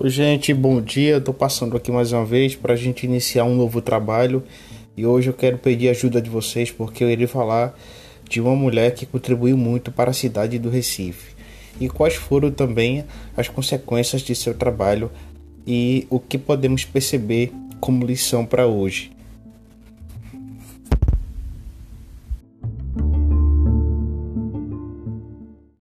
Oi, gente, bom dia. Estou passando aqui mais uma vez para a gente iniciar um novo trabalho e hoje eu quero pedir ajuda de vocês porque eu irei falar de uma mulher que contribuiu muito para a cidade do Recife e quais foram também as consequências de seu trabalho e o que podemos perceber como lição para hoje.